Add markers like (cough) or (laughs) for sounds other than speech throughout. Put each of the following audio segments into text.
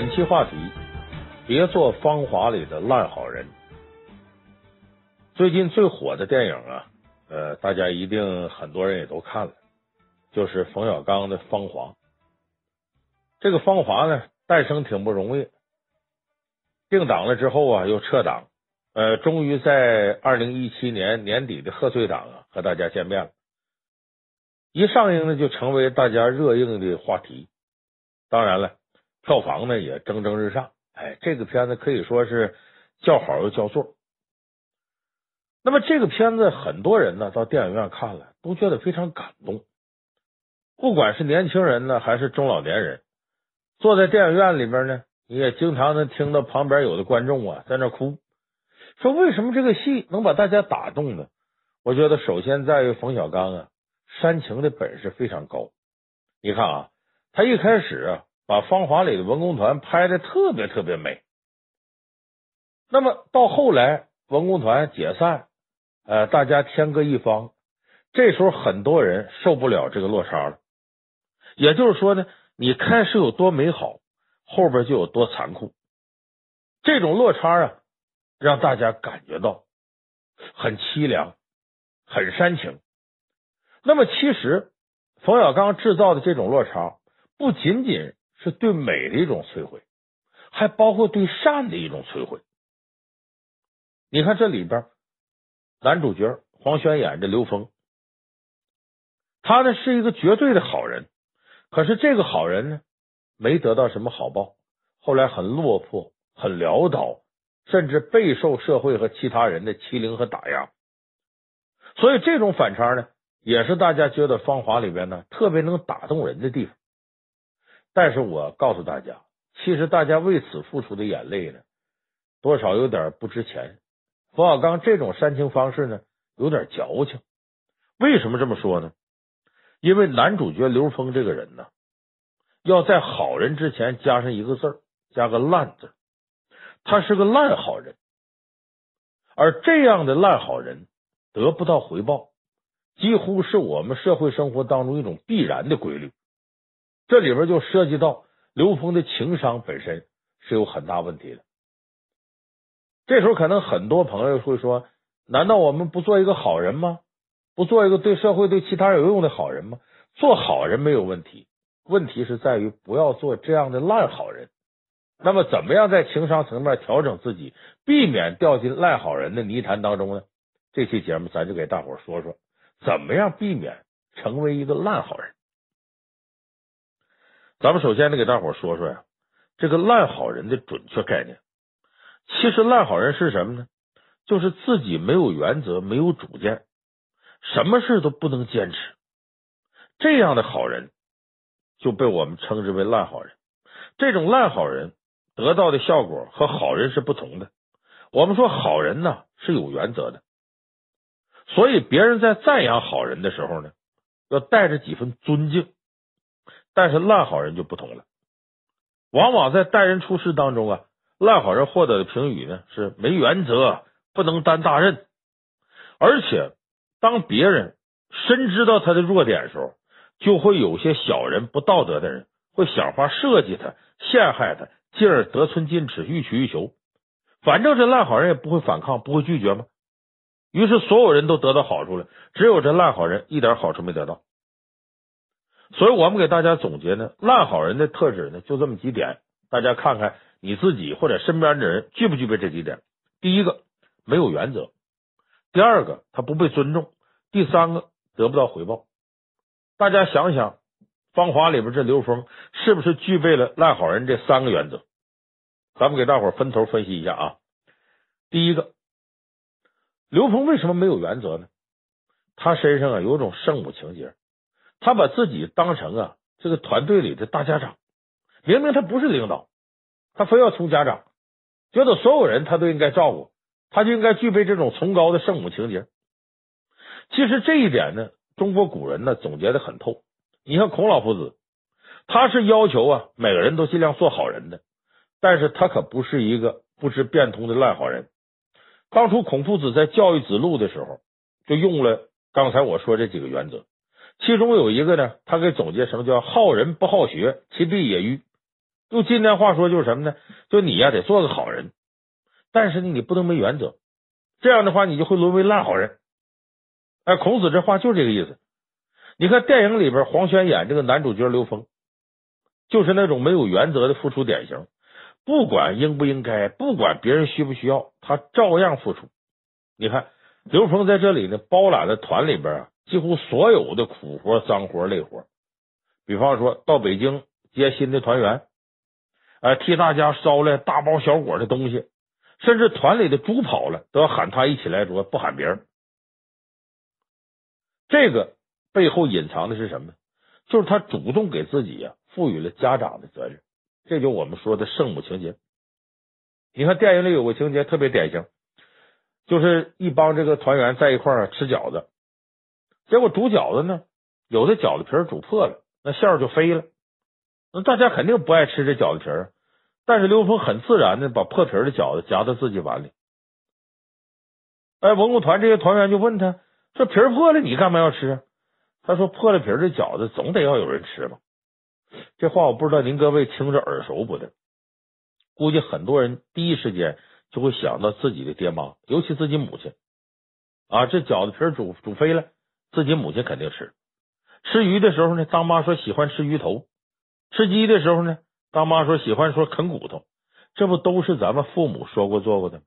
本期话题：别做芳华里的烂好人。最近最火的电影啊，呃，大家一定很多人也都看了，就是冯小刚的《芳华》。这个《芳华》呢，诞生挺不容易，定档了之后啊，又撤档，呃，终于在二零一七年年底的贺岁档啊，和大家见面了。一上映呢，就成为大家热映的话题。当然了。票房呢也蒸蒸日上，哎，这个片子可以说是叫好又叫座。那么这个片子很多人呢到电影院看了，都觉得非常感动。不管是年轻人呢还是中老年人，坐在电影院里边呢，你也经常能听到旁边有的观众啊在那哭，说为什么这个戏能把大家打动呢？我觉得首先在于冯小刚啊煽情的本事非常高。你看啊，他一开始啊。把《芳华》里的文工团拍的特别特别美，那么到后来文工团解散，呃，大家天各一方，这时候很多人受不了这个落差了。也就是说呢，你开始有多美好，后边就有多残酷。这种落差啊，让大家感觉到很凄凉，很煽情。那么，其实冯小刚制造的这种落差，不仅仅是对美的一种摧毁，还包括对善的一种摧毁。你看这里边，男主角黄轩演的刘峰，他呢是一个绝对的好人，可是这个好人呢，没得到什么好报，后来很落魄，很潦倒，甚至备受社会和其他人的欺凌和打压。所以这种反差呢，也是大家觉得《芳华》里边呢特别能打动人的地方。但是我告诉大家，其实大家为此付出的眼泪呢，多少有点不值钱。冯小刚这种煽情方式呢，有点矫情。为什么这么说呢？因为男主角刘峰这个人呢，要在好人之前加上一个字，加个烂字，他是个烂好人。而这样的烂好人得不到回报，几乎是我们社会生活当中一种必然的规律。这里边就涉及到刘峰的情商本身是有很大问题的。这时候可能很多朋友会说：“难道我们不做一个好人吗？不做一个对社会、对其他人有用的好人吗？做好人没有问题，问题是在于不要做这样的烂好人。那么，怎么样在情商层面调整自己，避免掉进烂好人的泥潭当中呢？这期节目咱就给大伙说说，怎么样避免成为一个烂好人。咱们首先得给大伙说说呀，这个烂好人的准确概念。其实烂好人是什么呢？就是自己没有原则、没有主见，什么事都不能坚持。这样的好人就被我们称之为烂好人。这种烂好人得到的效果和好人是不同的。我们说好人呢是有原则的，所以别人在赞扬好人的时候呢，要带着几分尊敬。但是烂好人就不同了，往往在待人处事当中啊，烂好人获得的评语呢是没原则，不能担大任，而且当别人深知道他的弱点时候，就会有些小人不道德的人会想法设计他，陷害他，进而得寸进尺，欲取欲求。反正这烂好人也不会反抗，不会拒绝吗？于是所有人都得到好处了，只有这烂好人一点好处没得到。所以我们给大家总结呢，烂好人的特质呢，就这么几点，大家看看你自己或者身边的人具不具备这几点。第一个，没有原则；第二个，他不被尊重；第三个，得不到回报。大家想想，《芳华》里边这刘峰是不是具备了烂好人这三个原则？咱们给大伙分头分析一下啊。第一个，刘峰为什么没有原则呢？他身上啊有种圣母情节。他把自己当成啊这个团队里的大家长，明明他不是领导，他非要充家长，觉得所有人他都应该照顾，他就应该具备这种崇高的圣母情节。其实这一点呢，中国古人呢总结的很透。你看孔老夫子，他是要求啊每个人都尽量做好人的，但是他可不是一个不知变通的烂好人。当初孔夫子在教育子路的时候，就用了刚才我说这几个原则。其中有一个呢，他给总结成叫“好人不好学，其必也愚”。用今天话说就是什么呢？就你呀得做个好人，但是呢你不能没原则，这样的话你就会沦为烂好人。哎，孔子这话就这个意思。你看电影里边黄轩演这个男主角刘峰，就是那种没有原则的付出典型，不管应不应该，不管别人需不需要，他照样付出。你看刘峰在这里呢，包揽了团里边啊几乎所有的苦活、脏活、累活。比方说到北京接新的团员。哎，替大家捎来大包小裹的东西，甚至团里的猪跑了，都要喊他一起来捉，不喊别人。这个背后隐藏的是什么？就是他主动给自己呀赋予了家长的责任，这就我们说的圣母情节。你看电影里有个情节特别典型，就是一帮这个团员在一块儿吃饺子，结果煮饺子呢，有的饺子皮煮破了，那馅儿就飞了。那大家肯定不爱吃这饺子皮儿，但是刘峰很自然的把破皮的饺子夹到自己碗里。哎，文工团这些团员就问他说：“皮儿破了，你干嘛要吃？”他说：“破了皮的饺子总得要有人吃吧。”这话我不知道您各位听着耳熟不的？估计很多人第一时间就会想到自己的爹妈，尤其自己母亲啊。这饺子皮煮煮飞了，自己母亲肯定吃。吃鱼的时候呢，当妈说喜欢吃鱼头。吃鸡的时候呢，当妈说喜欢说啃骨头，这不都是咱们父母说过做过的？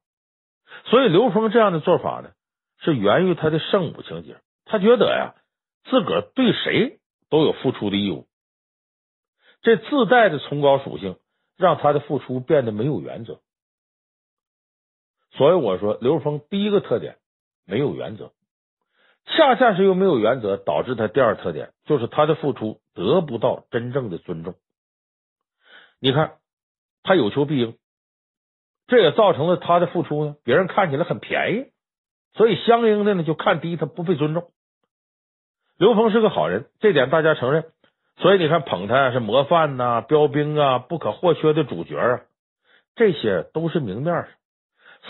所以刘峰这样的做法呢，是源于他的圣母情节。他觉得呀，自个儿对谁都有付出的义务，这自带的崇高属性，让他的付出变得没有原则。所以我说，刘峰第一个特点没有原则，恰恰是又没有原则，导致他第二特点就是他的付出。得不到真正的尊重，你看他有求必应，这也造成了他的付出呢，别人看起来很便宜，所以相应的呢就看低他，不被尊重。刘峰是个好人，这点大家承认，所以你看捧他是模范呐、标兵啊、不可或缺的主角啊，这些都是明面上，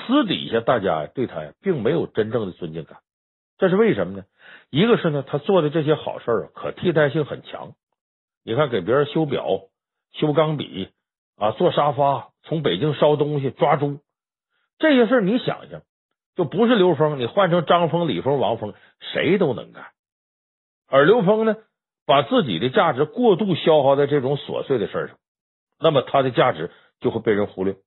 私底下大家对他呀并没有真正的尊敬感。这是为什么呢？一个是呢，他做的这些好事儿可替代性很强。你看，给别人修表、修钢笔啊，做沙发，从北京捎东西、抓猪这些事儿，你想想，就不是刘峰，你换成张峰、李峰、王峰，谁都能干。而刘峰呢，把自己的价值过度消耗在这种琐碎的事儿上，那么他的价值就会被人忽略。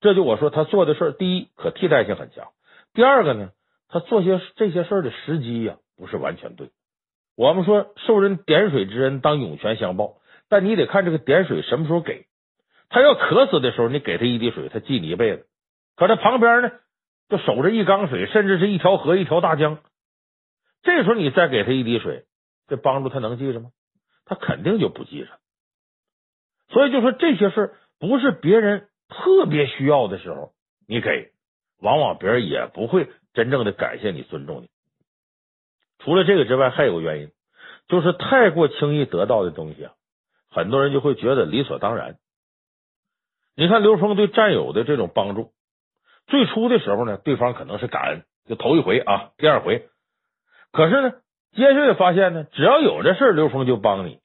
这就我说他做的事儿，第一可替代性很强，第二个呢。他做些这些事儿的时机呀，不是完全对。我们说受人点水之恩，当涌泉相报，但你得看这个点水什么时候给。他要渴死的时候，你给他一滴水，他记你一辈子。可他旁边呢，就守着一缸水，甚至是一条河、一条大江。这时候你再给他一滴水，这帮助他能记着吗？他肯定就不记着。所以就说这些事儿，不是别人特别需要的时候你给，往往别人也不会。真正的感谢你、尊重你。除了这个之外，还有个原因，就是太过轻易得到的东西啊，很多人就会觉得理所当然。你看刘峰对战友的这种帮助，最初的时候呢，对方可能是感恩，就头一回啊，第二回。可是呢，接下来发现呢，只要有这事儿，刘峰就帮你，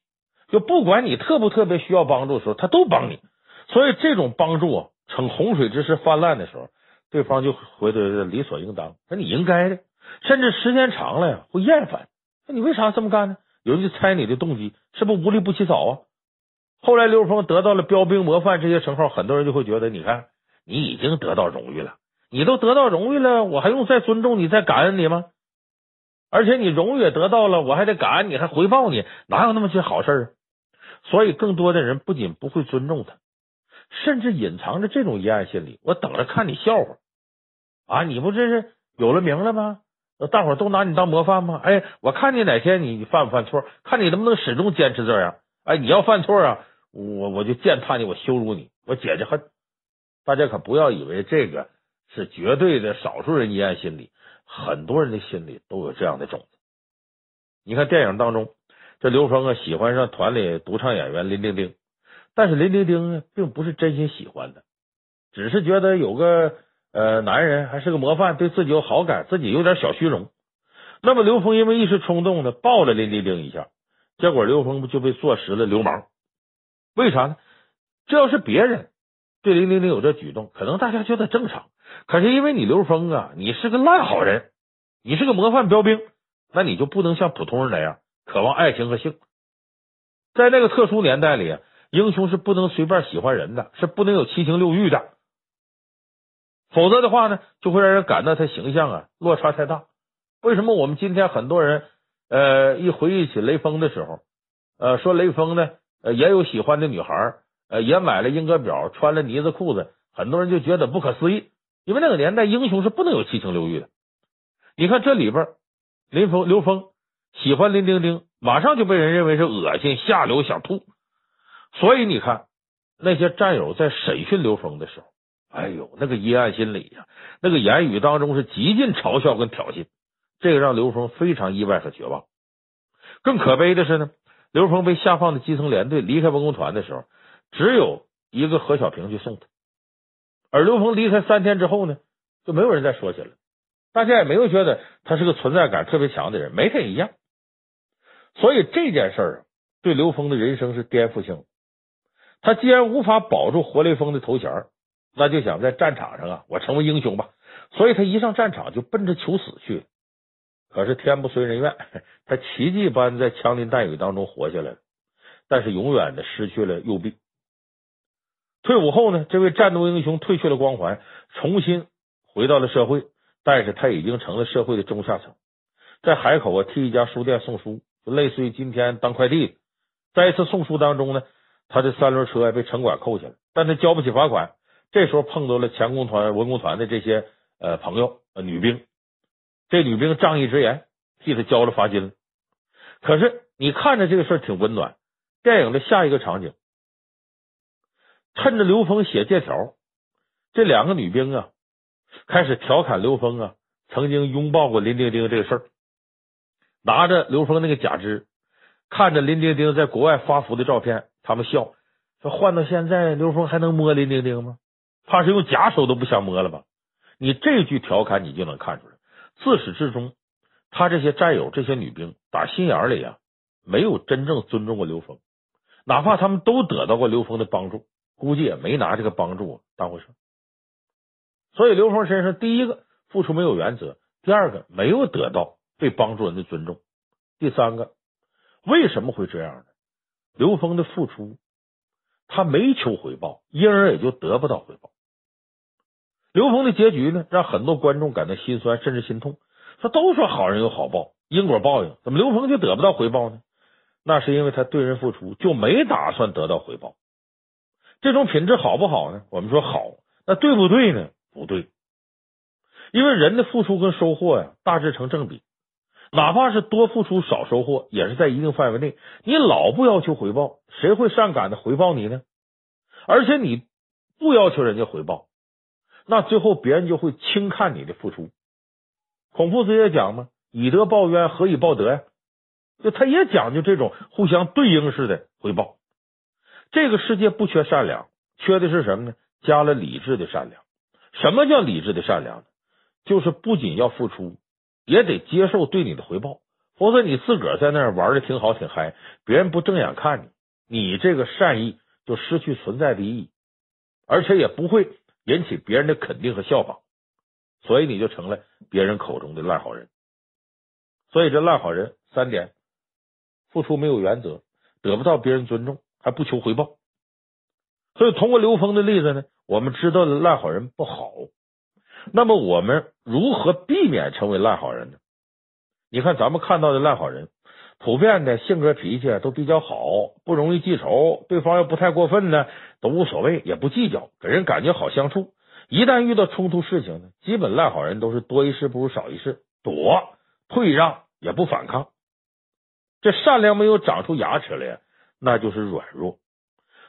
就不管你特不特别需要帮助的时候，他都帮你。所以这种帮助啊，趁洪水之势泛滥的时候。对方就回答理所应当，说你应该的，甚至时间长了呀会厌烦。那你为啥这么干呢？有人就猜你的动机，是不无利不起早啊？后来刘峰得到了标兵模范这些称号，很多人就会觉得，你看你已经得到荣誉了，你都得到荣誉了，我还用再尊重你、再感恩你吗？而且你荣誉也得到了，我还得感恩你，还回报你，哪有那么些好事啊？所以更多的人不仅不会尊重他。甚至隐藏着这种阴暗心理，我等着看你笑话啊！你不这是有了名了吗？大伙都拿你当模范吗？哎，我看你哪天你犯不犯错，看你能不能始终坚持这样。哎，你要犯错啊，我我就践踏你，我羞辱你，我解解恨。大家可不要以为这个是绝对的少数人阴暗心理，很多人的心里都有这样的种子。你看电影当中，这刘峰啊喜欢上团里独唱演员林丁丁。但是林丁丁呢，并不是真心喜欢的，只是觉得有个呃男人还是个模范，对自己有好感，自己有点小虚荣。那么刘峰因为一时冲动呢，抱了林丁丁一下，结果刘峰就被坐实了流氓？为啥呢？这要是别人对林丁丁有这举动，可能大家觉得正常。可是因为你刘峰啊，你是个烂好人，你是个模范标兵，那你就不能像普通人那样渴望爱情和性。在那个特殊年代里，英雄是不能随便喜欢人的，是不能有七情六欲的。否则的话呢，就会让人感到他形象啊落差太大。为什么我们今天很多人呃一回忆起雷锋的时候，呃说雷锋呢呃也有喜欢的女孩，呃也买了英格表，穿了呢子裤子，很多人就觉得不可思议。因为那个年代英雄是不能有七情六欲的。你看这里边，林峰刘峰喜欢林丁丁，马上就被人认为是恶心、下流、想吐。所以你看那些战友在审讯刘峰的时候。哎呦，那个阴暗心理呀，那个言语当中是极尽嘲笑跟挑衅，这个让刘峰非常意外和绝望。更可悲的是呢，刘峰被下放的基层连队离开文工团的时候，只有一个何小平去送他。而刘峰离开三天之后呢，就没有人再说起了，大家也没有觉得他是个存在感特别强的人，没他一样。所以这件事儿对刘峰的人生是颠覆性。他既然无法保住活雷锋的头衔。那就想在战场上啊，我成为英雄吧。所以他一上战场就奔着求死去。可是天不遂人愿，他奇迹般在枪林弹雨当中活下来了，但是永远的失去了右臂。退伍后呢，这位战斗英雄褪去了光环，重新回到了社会，但是他已经成了社会的中下层，在海口啊替一家书店送书，就类似于今天当快递。在一次送书当中呢，他的三轮车被城管扣下了，但他交不起罚款。这时候碰到了前工团、文工团的这些呃朋友、呃女兵，这女兵仗义直言，替他交了罚金了。可是你看着这个事儿挺温暖。电影的下一个场景，趁着刘峰写借条，这两个女兵啊开始调侃刘峰啊曾经拥抱过林丁丁这个事儿，拿着刘峰那个假肢，看着林丁丁在国外发福的照片，他们笑说：“换到现在，刘峰还能摸林丁丁吗？”怕是用假手都不想摸了吧？你这句调侃，你就能看出来，自始至终，他这些战友、这些女兵，打心眼里啊，没有真正尊重过刘峰，哪怕他们都得到过刘峰的帮助，估计也没拿这个帮助当回事。所以刘峰身上，第一个付出没有原则，第二个没有得到被帮助人的尊重，第三个为什么会这样呢？刘峰的付出，他没求回报，因而也就得不到回报。刘峰的结局呢，让很多观众感到心酸，甚至心痛。说都说好人有好报，因果报应，怎么刘峰就得不到回报呢？那是因为他对人付出就没打算得到回报。这种品质好不好呢？我们说好，那对不对呢？不对。因为人的付出跟收获呀，大致成正比。哪怕是多付出少收获，也是在一定范围内。你老不要求回报，谁会上赶的回报你呢？而且你不要求人家回报。那最后别人就会轻看你的付出。孔夫子也讲嘛，以德报怨，何以报德呀？就他也讲究这种互相对应式的回报。这个世界不缺善良，缺的是什么呢？加了理智的善良。什么叫理智的善良呢？就是不仅要付出，也得接受对你的回报。否则你自个儿在那儿玩的挺好挺嗨，别人不正眼看你，你这个善意就失去存在的意义，而且也不会。引起别人的肯定和效仿，所以你就成了别人口中的烂好人。所以这烂好人三点：付出没有原则，得不到别人尊重，还不求回报。所以通过刘峰的例子呢，我们知道了烂好人不好。那么我们如何避免成为烂好人呢？你看咱们看到的烂好人。普遍的性格脾气都比较好，不容易记仇，对方要不太过分呢，都无所谓，也不计较，给人感觉好相处。一旦遇到冲突事情呢，基本烂好人都是多一事不如少一事，躲退让也不反抗。这善良没有长出牙齿来呀，那就是软弱。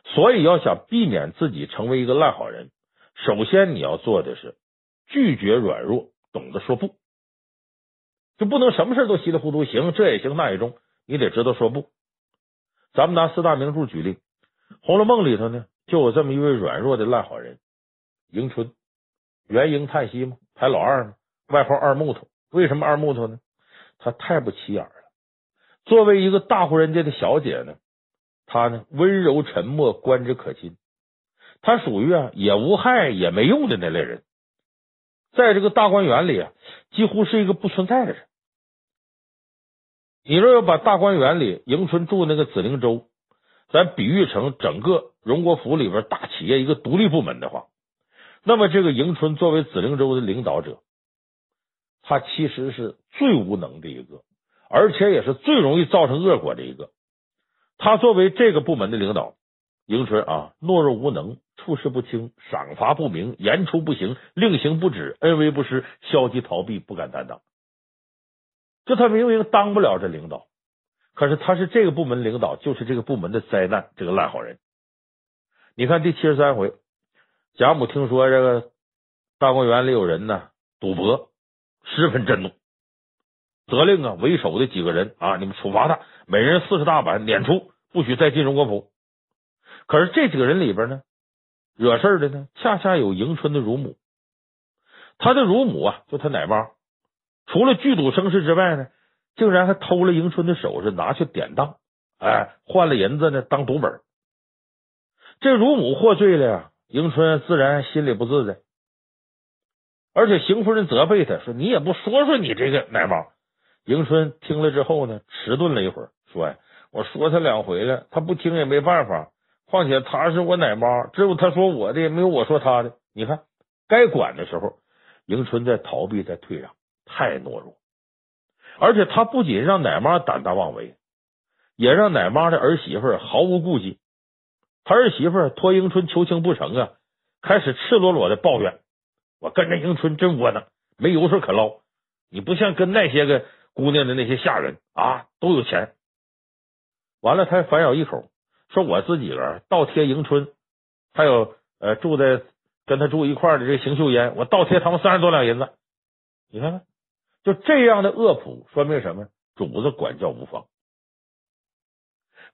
所以要想避免自己成为一个烂好人，首先你要做的是拒绝软弱，懂得说不。就不能什么事都稀里糊涂，行这也行那也中，你得知道说不。咱们拿四大名著举例，《红楼梦》里头呢，就有这么一位软弱的烂好人，迎春，元婴叹息嘛，排老二嘛，外号二木头。为什么二木头呢？她太不起眼了。作为一个大户人家的小姐呢，她呢温柔沉默，观之可亲。他属于啊也无害也没用的那类人，在这个大观园里啊，几乎是一个不存在的人。你若要把大观园里迎春住那个紫灵洲，咱比喻成整个荣国府里边大企业一个独立部门的话，那么这个迎春作为紫灵洲的领导者，他其实是最无能的一个，而且也是最容易造成恶果的一个。他作为这个部门的领导，迎春啊，懦弱无能，处事不清，赏罚不明，言出不行，令行不止，恩威不施，消极逃避，不敢担当。就他明明当不了这领导，可是他是这个部门领导，就是这个部门的灾难，这个烂好人。你看第七十三回，贾母听说这个大观园里有人呢赌博，十分震怒，责令啊为首的几个人啊，你们处罚他，每人四十大板，撵出，不许再进荣国府。可是这几个人里边呢，惹事的呢，恰恰有迎春的乳母，他的乳母啊，就他奶妈。除了聚赌生事之外呢，竟然还偷了迎春的首饰拿去典当，哎，换了银子呢当赌本。这乳母获罪了呀，迎春自然心里不自在。而且邢夫人责备他说：“你也不说说你这个奶妈。”迎春听了之后呢，迟钝了一会儿，说：“呀，我说他两回了，他不听也没办法。况且他是我奶妈，只有他说我的，没有我说他的。你看，该管的时候，迎春在逃避，在退让。”太懦弱，而且他不仅让奶妈胆大妄为，也让奶妈的儿媳妇毫无顾忌。他儿媳妇托迎春求情不成啊，开始赤裸裸的抱怨：“我跟着迎春真窝囊，没油水可捞。你不像跟那些个姑娘的那些下人啊，都有钱。”完了，他反咬一口，说：“我自己个倒贴迎春，还有呃住在跟他住一块的这邢秀烟，我倒贴他们三十多两银子。你看看。”就这样的恶仆，说明什么？主子管教无方。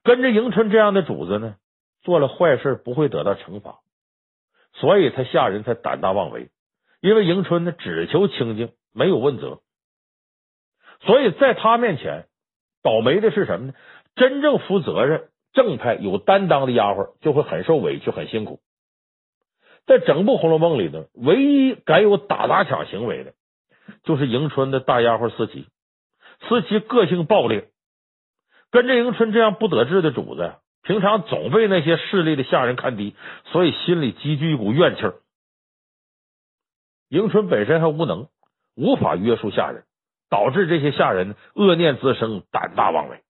跟着迎春这样的主子呢，做了坏事不会得到惩罚，所以他下人才胆大妄为。因为迎春呢，只求清静，没有问责，所以在他面前，倒霉的是什么呢？真正负责任、正派、有担当的丫鬟就会很受委屈、很辛苦。在整部《红楼梦》里呢，唯一敢有打砸抢行为的。就是迎春的大丫鬟思琪，思琪个性暴烈，跟着迎春这样不得志的主子，平常总被那些势利的下人看低，所以心里积聚一股怨气。迎春本身还无能，无法约束下人，导致这些下人恶念滋生，胆大妄为。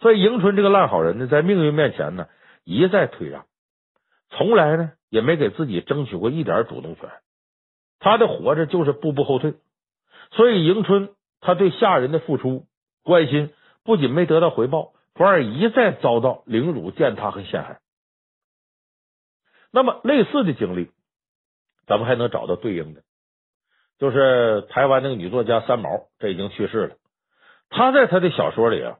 所以迎春这个烂好人呢，在命运面前呢，一再退让，从来呢也没给自己争取过一点主动权。他的活着就是步步后退，所以迎春他对下人的付出关心不仅没得到回报，反而一再遭到凌辱、践踏和陷害。那么类似的经历，咱们还能找到对应的，就是台湾那个女作家三毛，这已经去世了。她在她的小说里啊，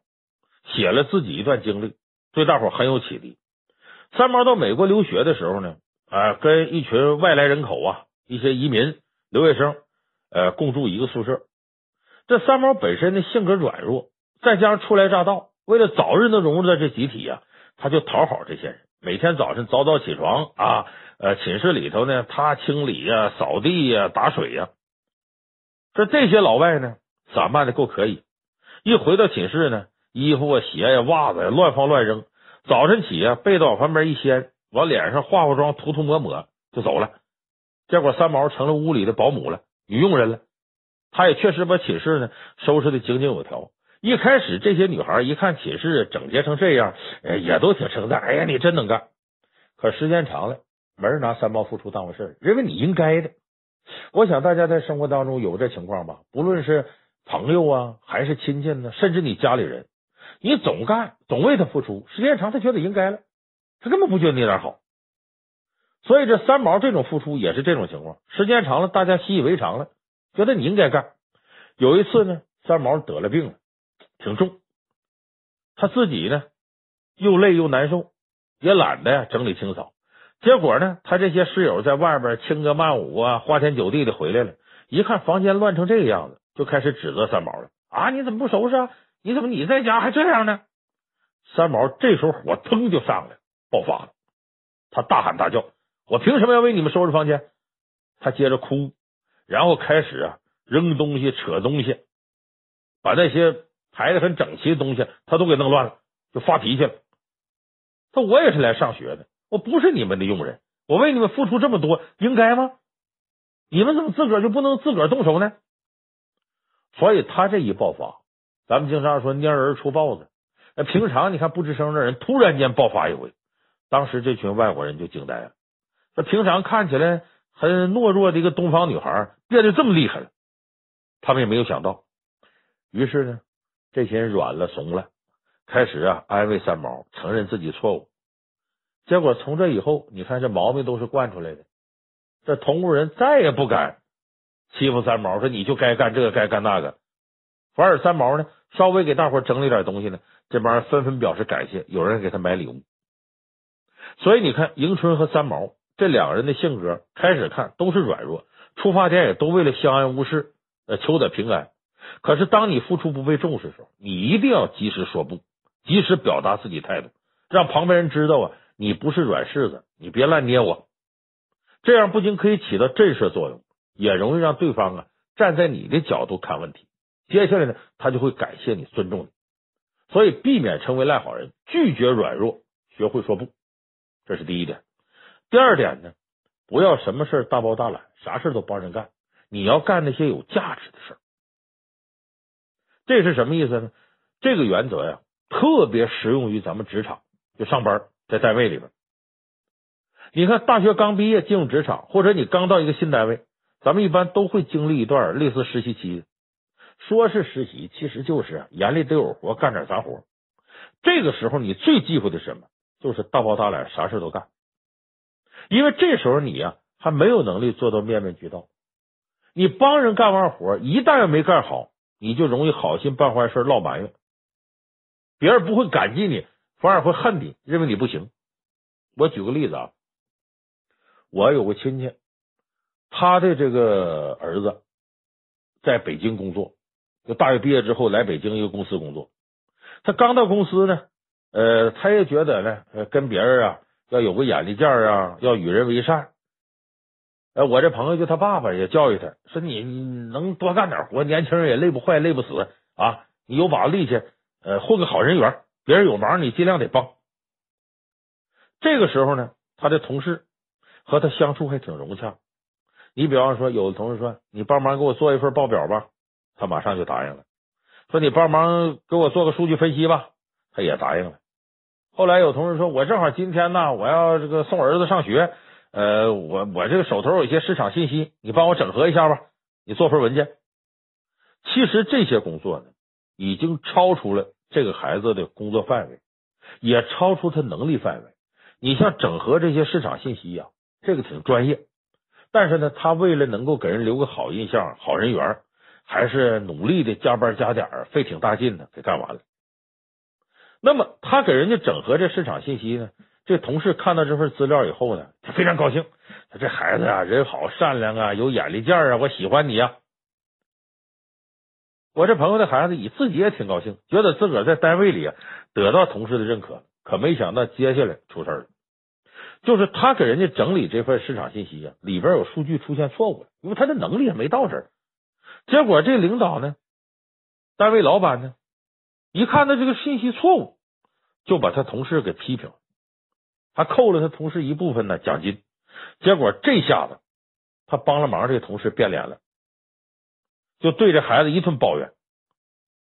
写了自己一段经历，对大伙很有启迪。三毛到美国留学的时候呢，啊，跟一群外来人口啊。一些移民留学生，呃，共住一个宿舍。这三毛本身的性格软弱，再加上初来乍到，为了早日能融入在这集体呀，他就讨好这些人。每天早晨早早起床啊，呃，寝室里头呢，他清理呀、扫地呀、打水呀。这这些老外呢，散漫的够可以。一回到寝室呢，衣服啊、鞋呀、袜子呀乱放乱扔。早晨起啊，被子往旁边一掀，往脸上化化妆、涂涂抹抹就走了。结果三毛成了屋里的保姆了，女佣人了。他也确实把寝室呢收拾的井井有条。一开始这些女孩一看寝室整洁成这样，也都挺称赞。哎呀，你真能干。可时间长了，没人拿三毛付出当回事，认为你应该的。我想大家在生活当中有这情况吧？不论是朋友啊，还是亲戚呢，甚至你家里人，你总干总为他付出，时间长他觉得应该了，他根本不觉得你哪好。所以这三毛这种付出也是这种情况，时间长了，大家习以为常了，觉得你应该干。有一次呢，三毛得了病了，挺重，他自己呢又累又难受，也懒得整理清扫。结果呢，他这些室友在外边轻歌曼舞啊，花天酒地的回来了，一看房间乱成这个样子，就开始指责三毛了。啊，你怎么不收拾啊？你怎么你在家还这样呢？三毛这时候火腾就上来，爆发了。他大喊大叫：“我凭什么要为你们收拾房间？”他接着哭，然后开始啊扔东西、扯东西，把那些排的很整齐的东西他都给弄乱了，就发脾气了。他我也是来上学的，我不是你们的佣人，我为你们付出这么多，应该吗？你们怎么自个儿就不能自个儿动手呢？所以他这一爆发，咱们经常说蔫儿出豹子。那平常你看不吱声的人，突然间爆发一回，当时这群外国人就惊呆了。那平常看起来很懦弱的一个东方女孩，变得这么厉害了，他们也没有想到。于是呢，这些人软了怂了，开始啊安慰三毛，承认自己错误。结果从这以后，你看这毛病都是惯出来的，这同屋人再也不敢欺负三毛，说你就该干这个该干那个。反而三毛呢，稍微给大伙整理点东西呢。这帮人纷纷表示感谢，有人给他买礼物，所以你看，迎春和三毛这两个人的性格，开始看都是软弱，出发点也都为了相安无事，呃，求得平安。可是当你付出不被重视的时候，你一定要及时说不，及时表达自己态度，让旁边人知道啊，你不是软柿子，你别乱捏我。这样不仅可以起到震慑作用，也容易让对方啊站在你的角度看问题。接下来呢，他就会感谢你，尊重你。所以，避免成为赖好人，拒绝软弱，学会说不，这是第一点。第二点呢，不要什么事大包大揽，啥事都帮人干。你要干那些有价值的事儿。这是什么意思呢？这个原则呀，特别适用于咱们职场，就上班在单位里边。你看，大学刚毕业进入职场，或者你刚到一个新单位，咱们一般都会经历一段类似实习期。说是实习，其实就是眼里得有活，干点杂活。这个时候你最忌讳的什么？就是大包大揽，啥事都干。因为这时候你呀还没有能力做到面面俱到。你帮人干完活，一旦要没干好，你就容易好心办坏事，落埋怨。别人不会感激你，反而会恨你，认为你不行。我举个例子啊，我有个亲戚，他的这个儿子在北京工作。就大学毕业之后来北京一个公司工作，他刚到公司呢，呃，他也觉得呢，跟别人啊要有个眼力见儿啊，要与人为善。呃，我这朋友就他爸爸也教育他说：“你能多干点活，年轻人也累不坏，累不死啊！你有把力气，呃，混个好人缘，别人有忙你尽量得帮。”这个时候呢，他的同事和他相处还挺融洽。你比方说，有的同事说：“你帮忙给我做一份报表吧。”他马上就答应了，说：“你帮忙给我做个数据分析吧。”他也答应了。后来有同事说：“我正好今天呢，我要这个送儿子上学，呃，我我这个手头有一些市场信息，你帮我整合一下吧，你做份文件。”其实这些工作呢，已经超出了这个孩子的工作范围，也超出他能力范围。你像整合这些市场信息呀，这个挺专业，但是呢，他为了能够给人留个好印象、好人缘。还是努力的加班加点儿，费挺大劲的给干完了。那么他给人家整合这市场信息呢，这同事看到这份资料以后呢，他非常高兴。他这孩子啊，人好善良啊，有眼力见啊，我喜欢你呀。我这朋友的孩子，以自己也挺高兴，觉得自个儿在单位里啊得到同事的认可。可没想到接下来出事了，就是他给人家整理这份市场信息啊，里边有数据出现错误了，因为他的能力还没到这儿。结果这领导呢，单位老板呢，一看到这个信息错误，就把他同事给批评，还扣了他同事一部分的奖金。结果这下子，他帮了忙这个同事变脸了，就对着孩子一顿抱怨，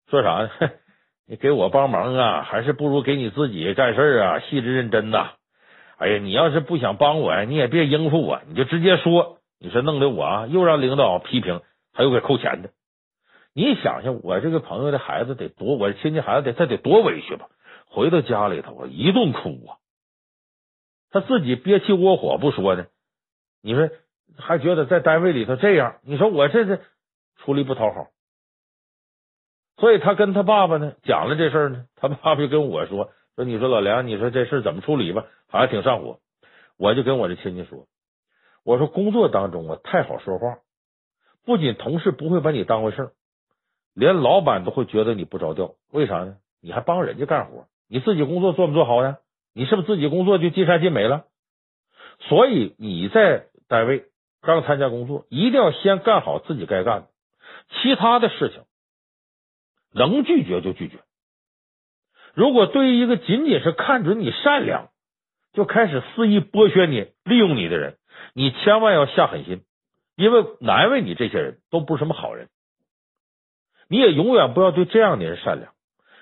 说啥呢？(laughs) 你给我帮忙啊，还是不如给你自己干事啊，细致认真呐。哎呀，你要是不想帮我，你也别应付我，你就直接说。你说弄得我啊，又让领导批评。还有给扣钱的，你想想，我这个朋友的孩子得多，我亲戚孩子得他得多委屈吧？回到家里头，我一顿哭啊！他自己憋气窝火不说呢，你说还觉得在单位里头这样，你说我这这出力不讨好，所以他跟他爸爸呢讲了这事呢，他爸爸就跟我说说，你说老梁，你说这事怎么处理吧？好像挺上火，我就跟我这亲戚说，我说工作当中啊太好说话。不仅同事不会把你当回事儿，连老板都会觉得你不着调。为啥呢？你还帮人家干活，你自己工作做不做好呢？你是不是自己工作就尽善尽美了？所以你在单位刚参加工作，一定要先干好自己该干的，其他的事情能拒绝就拒绝。如果对于一个仅仅是看准你善良就开始肆意剥削你、利用你的人，你千万要下狠心，因为难为你这些人都不是什么好人。你也永远不要对这样的人善良，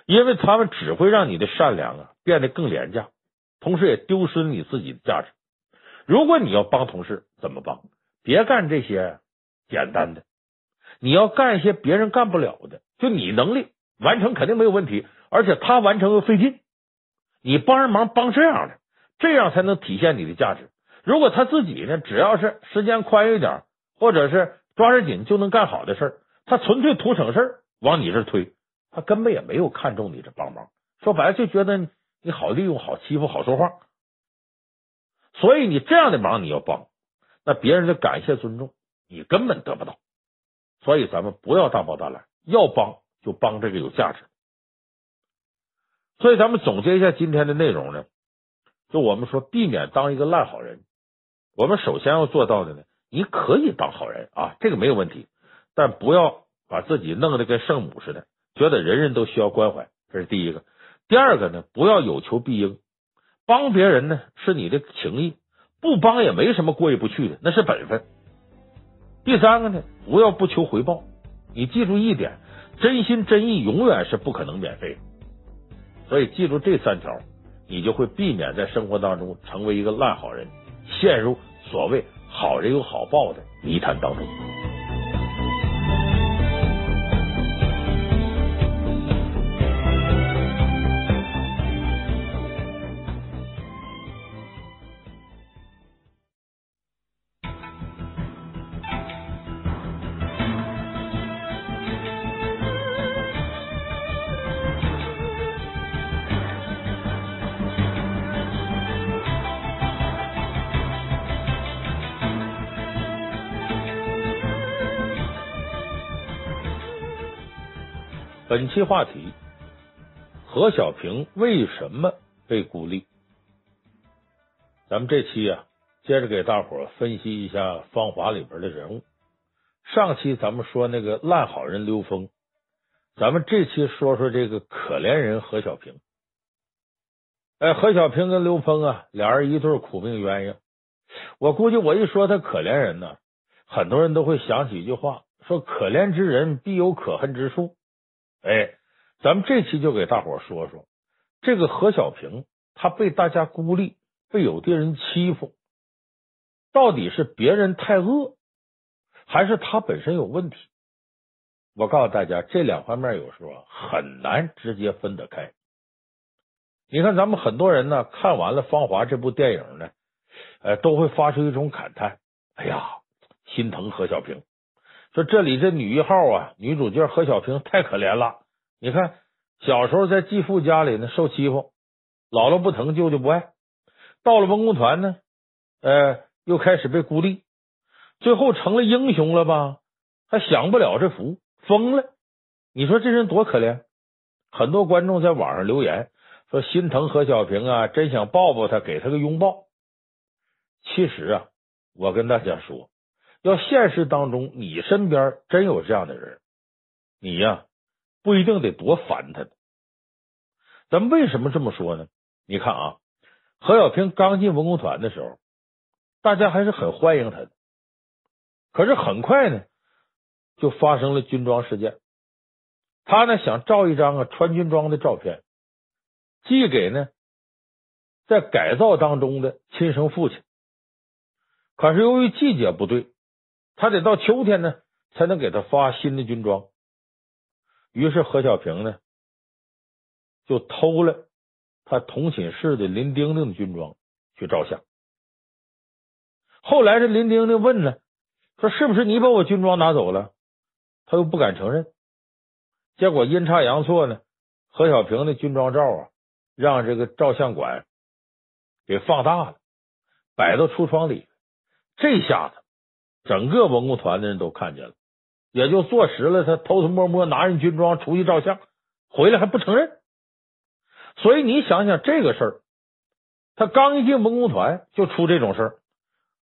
因为他们只会让你的善良啊变得更廉价，同时也丢失你自己的价值。如果你要帮同事，怎么帮？别干这些简单的，你要干一些别人干不了的，就你能力完成肯定没有问题。而且他完成又费劲，你帮人忙帮这样的，这样才能体现你的价值。如果他自己呢，只要是时间宽裕点，或者是抓着紧就能干好的事儿，他纯粹图省事往你这推，他根本也没有看中你这帮忙。说白了，就觉得你好利用、好欺负、好说话。所以你这样的忙你要帮，那别人的感谢尊重你根本得不到。所以咱们不要大包大揽，要帮就帮这个有价值。所以，咱们总结一下今天的内容呢，就我们说避免当一个烂好人。我们首先要做到的呢，你可以当好人啊，这个没有问题，但不要把自己弄得跟圣母似的，觉得人人都需要关怀。这是第一个。第二个呢，不要有求必应，帮别人呢是你的情谊，不帮也没什么过意不去的，那是本分。第三个呢，不要不求回报。你记住一点，真心真意永远是不可能免费的。所以记住这三条，你就会避免在生活当中成为一个烂好人，陷入所谓好人有好报的泥潭当中。期话题：何小平为什么被孤立？咱们这期啊，接着给大伙分析一下《芳华》里边的人物。上期咱们说那个烂好人刘峰，咱们这期说说这个可怜人何小平。哎，何小平跟刘峰啊，俩人一对苦命鸳鸯。我估计我一说他可怜人呢，很多人都会想起一句话，说可怜之人必有可恨之处。哎，咱们这期就给大伙说说这个何小平，他被大家孤立，被有的人欺负，到底是别人太恶，还是他本身有问题？我告诉大家，这两方面有时候很难直接分得开。你看，咱们很多人呢，看完了《芳华》这部电影呢，呃，都会发出一种感叹：哎呀，心疼何小平。说这里这女一号啊，女主角何小平太可怜了。你看小时候在继父家里呢受欺负，姥姥不疼，舅舅不爱。到了文工团呢，呃，又开始被孤立，最后成了英雄了吧？还享不了这福，疯了。你说这人多可怜？很多观众在网上留言说心疼何小平啊，真想抱抱他，给他个拥抱。其实啊，我跟大家说。要现实当中，你身边真有这样的人，你呀不一定得多烦他。咱们为什么这么说呢？你看啊，何小平刚进文工团的时候，大家还是很欢迎他的。可是很快呢，就发生了军装事件。他呢想照一张啊穿军装的照片，寄给呢在改造当中的亲生父亲。可是由于季节不对。他得到秋天呢，才能给他发新的军装。于是何小平呢，就偷了他同寝室的林丁丁的军装去照相。后来这林丁丁问呢，说是不是你把我军装拿走了？他又不敢承认。结果阴差阳错呢，何小平的军装照啊，让这个照相馆给放大了，摆到橱窗里。这下子。整个文工团的人都看见了，也就坐实了他偷偷摸摸拿人军装出去照相，回来还不承认。所以你想想这个事儿，他刚一进文工团就出这种事儿，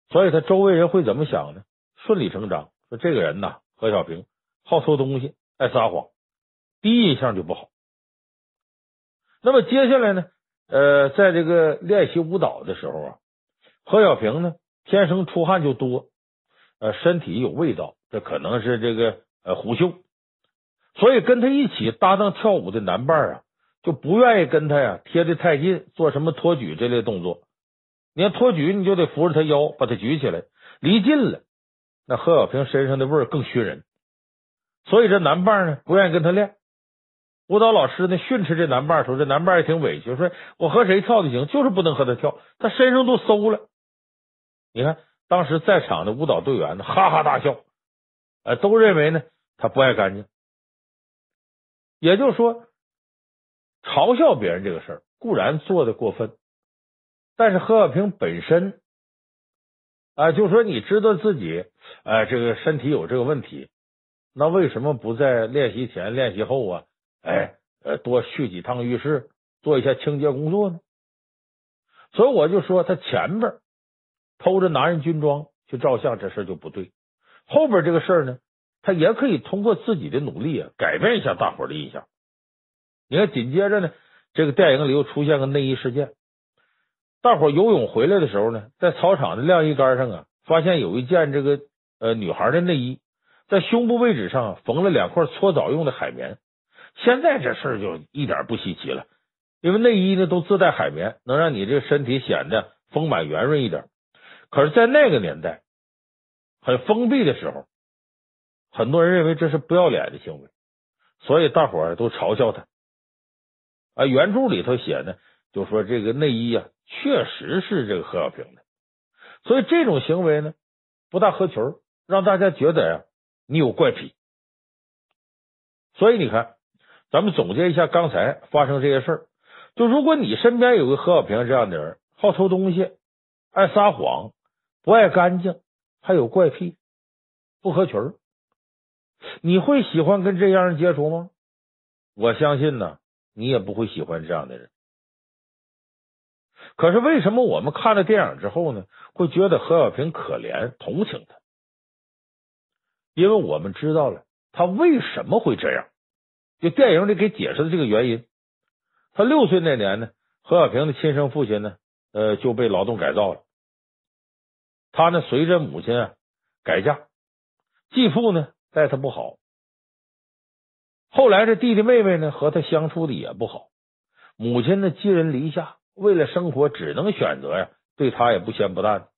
所以他周围人会怎么想呢？顺理成章，说这个人呐，何小平好偷东西，爱撒谎，第一印象就不好。那么接下来呢？呃，在这个练习舞蹈的时候啊，何小平呢，天生出汗就多，呃，身体有味道，这可能是这个呃狐臭，所以跟他一起搭档跳舞的男伴啊，就不愿意跟他呀贴的太近，做什么托举这类动作。你要托举，你就得扶着他腰，把他举起来，离近了。那何小平身上的味儿更熏人，所以这男伴呢不愿意跟他练。舞蹈老师呢训斥这男伴说：“这男伴也挺委屈，说我和谁跳都行，就是不能和他跳，他身上都馊了。”你看当时在场的舞蹈队员呢哈哈大笑，呃，都认为呢他不爱干净。也就是说，嘲笑别人这个事儿固然做的过分，但是何小平本身。啊，就说你知道自己，哎，这个身体有这个问题，那为什么不在练习前、练习后啊，哎，呃，多去几趟浴室，做一下清洁工作呢？所以我就说，他前边偷着拿人军装去照相，这事就不对。后边这个事儿呢，他也可以通过自己的努力啊，改变一下大伙的印象。你看，紧接着呢，这个电影里又出现个内衣事件。大伙游泳回来的时候呢，在操场的晾衣杆上啊，发现有一件这个呃女孩的内衣，在胸部位置上缝了两块搓澡用的海绵。现在这事儿就一点不稀奇了，因为内衣呢都自带海绵，能让你这个身体显得丰满圆润一点。可是，在那个年代很封闭的时候，很多人认为这是不要脸的行为，所以大伙儿都嘲笑他。啊，原著里头写呢，就说这个内衣啊。确实是这个何小平的，所以这种行为呢不大合群，让大家觉得呀你有怪癖。所以你看，咱们总结一下刚才发生这些事儿，就如果你身边有个何小平这样的人，好偷东西，爱撒谎，不爱干净，还有怪癖，不合群，你会喜欢跟这样人接触吗？我相信呢，你也不会喜欢这样的人。可是为什么我们看了电影之后呢，会觉得何小平可怜、同情他？因为我们知道了他为什么会这样。就电影里给解释的这个原因，他六岁那年呢，何小平的亲生父亲呢，呃，就被劳动改造了。他呢，随着母亲改嫁，继父呢待他不好。后来这弟弟妹妹呢和他相处的也不好，母亲呢寄人篱下。为了生活，只能选择呀，对他也不咸不淡。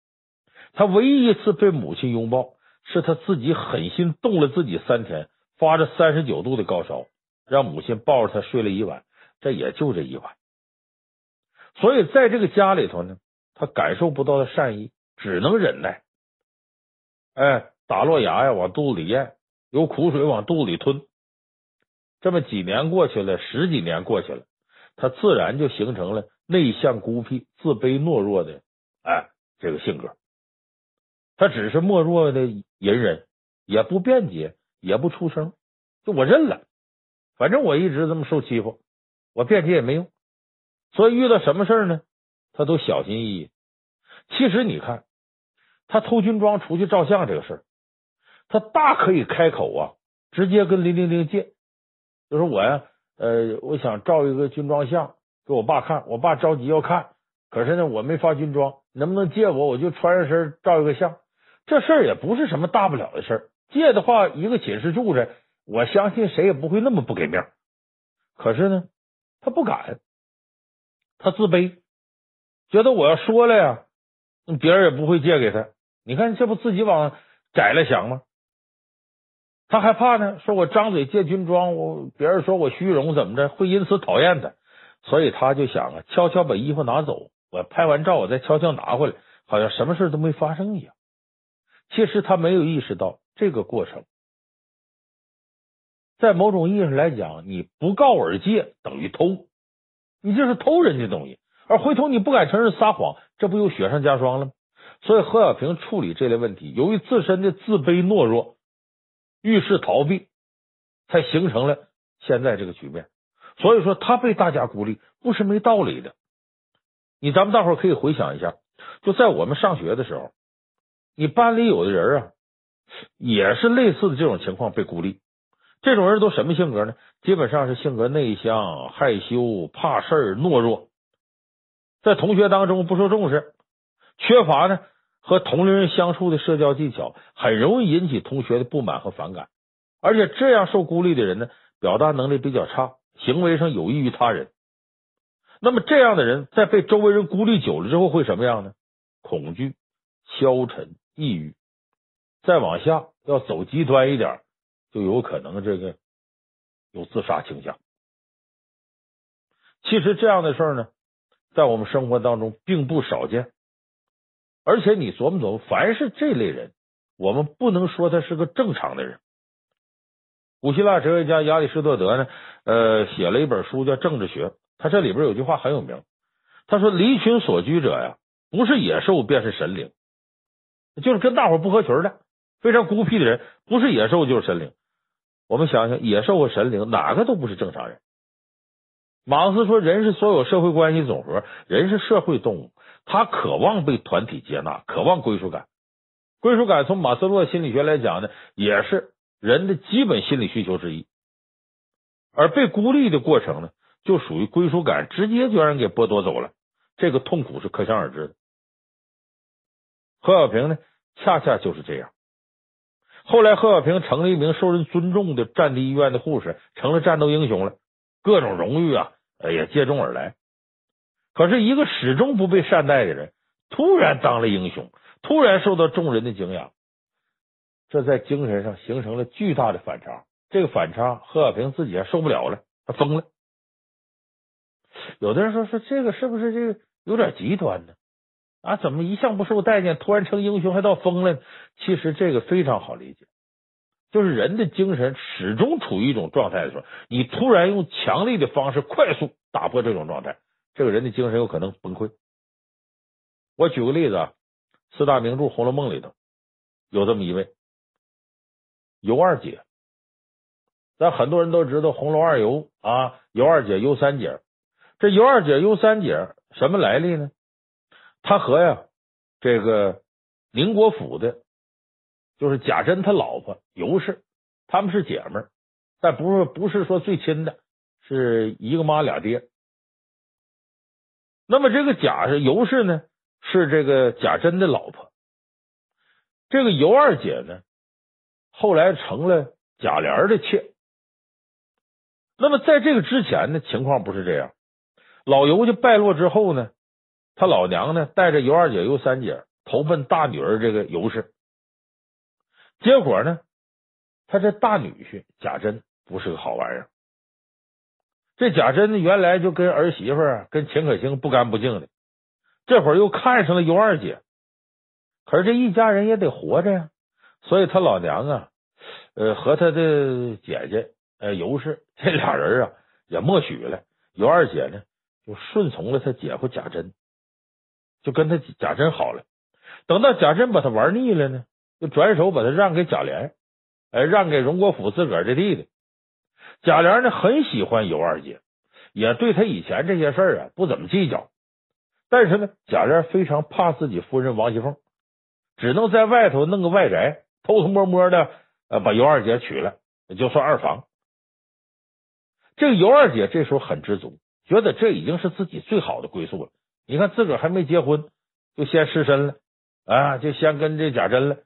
他唯一一次被母亲拥抱，是他自己狠心冻了自己三天，发着三十九度的高烧，让母亲抱着他睡了一晚。这也就这一晚。所以在这个家里头呢，他感受不到的善意，只能忍耐。哎，打落牙呀，往肚子里咽，有苦水往肚子里吞。这么几年过去了，十几年过去了，他自然就形成了。内向、孤僻、自卑、懦弱的，哎，这个性格，他只是懦弱的隐忍，也不辩解，也不出声，就我认了，反正我一直这么受欺负，我辩解也没用，所以遇到什么事儿呢，他都小心翼翼。其实你看，他偷军装出去照相这个事儿，他大可以开口啊，直接跟林玲玲借，就说我呀，呃，我想照一个军装相。给我爸看，我爸着急要看，可是呢，我没发军装，能不能借我？我就穿上身照一个相。这事儿也不是什么大不了的事儿，借的话，一个寝室住着，我相信谁也不会那么不给面。可是呢，他不敢，他自卑，觉得我要说了呀，别人也不会借给他。你看，这不自己往窄了想吗？他还怕呢，说我张嘴借军装，我别人说我虚荣怎么着，会因此讨厌他。所以他就想啊，悄悄把衣服拿走，我拍完照，我再悄悄拿回来，好像什么事都没发生一样。其实他没有意识到这个过程，在某种意义上来讲，你不告而借等于偷，你这是偷人家东西，而回头你不敢承认撒谎，这不又雪上加霜了吗？所以何小平处理这类问题，由于自身的自卑懦弱，遇事逃避，才形成了现在这个局面。所以说他被大家孤立不是没道理的。你咱们大伙可以回想一下，就在我们上学的时候，你班里有的人啊，也是类似的这种情况被孤立。这种人都什么性格呢？基本上是性格内向、害羞、怕事儿、懦弱，在同学当中不受重视，缺乏呢和同龄人相处的社交技巧，很容易引起同学的不满和反感。而且这样受孤立的人呢，表达能力比较差，行为上有益于他人。那么这样的人在被周围人孤立久了之后会什么样呢？恐惧、消沉、抑郁。再往下要走极端一点。就有可能这个有自杀倾向。其实这样的事儿呢，在我们生活当中并不少见。而且你琢磨琢磨，凡是这类人，我们不能说他是个正常的人。古希腊哲学家亚里士多德呢，呃，写了一本书叫《政治学》，他这里边有句话很有名，他说：“离群所居者呀，不是野兽便是神灵，就是跟大伙不合群的，非常孤僻的人，不是野兽就是神灵。”我们想想，野兽和神灵哪个都不是正常人。马克思说，人是所有社会关系总和，人是社会动物，他渴望被团体接纳，渴望归属感。归属感从马斯洛心理学来讲呢，也是人的基本心理需求之一。而被孤立的过程呢，就属于归属感直接就让人给剥夺走了，这个痛苦是可想而知的。何小平呢，恰恰就是这样。后来，贺小平成了一名受人尊重的战地医院的护士，成了战斗英雄了，各种荣誉啊，也接踵而来。可是，一个始终不被善待的人，突然当了英雄，突然受到众人的敬仰，这在精神上形成了巨大的反差。这个反差，贺小平自己还受不了了，他疯了。有的人说说这个是不是这个有点极端呢？啊，怎么一向不受待见，突然成英雄还到疯了？其实这个非常好理解，就是人的精神始终处于一种状态的时候，你突然用强力的方式快速打破这种状态，这个人的精神有可能崩溃。我举个例子啊，四大名著《红楼梦》里头有这么一位尤二姐，咱很多人都知道红楼二尤啊，尤二姐、尤三姐。这尤二姐、尤三姐什么来历呢？他和呀，这个宁国府的，就是贾珍他老婆尤氏，他们是姐们儿，但不是不是说最亲的，是一个妈俩爹。那么这个贾是尤氏呢，是这个贾珍的老婆。这个尤二姐呢，后来成了贾琏的妾。那么在这个之前呢，情况不是这样，老尤家败落之后呢。他老娘呢，带着尤二姐、尤三姐投奔大女儿这个尤氏，结果呢，他这大女婿贾珍不是个好玩意儿。这贾珍呢，原来就跟儿媳妇儿跟秦可卿不干不净的，这会儿又看上了尤二姐，可是这一家人也得活着呀，所以他老娘啊，呃，和他的姐姐呃尤氏 (laughs) 这俩人啊也默许了，尤二姐呢就顺从了他姐夫贾珍。就跟他贾珍好了，等到贾珍把他玩腻了呢，就转手把他让给贾琏，哎，让给荣国府自个儿的弟弟。贾琏呢很喜欢尤二姐，也对他以前这些事儿啊不怎么计较。但是呢，贾琏非常怕自己夫人王熙凤，只能在外头弄个外宅，偷偷摸摸的呃把尤二姐娶了，就算二房。这个尤二姐这时候很知足，觉得这已经是自己最好的归宿了。你看自个儿还没结婚，就先失身了啊！就先跟这贾珍了，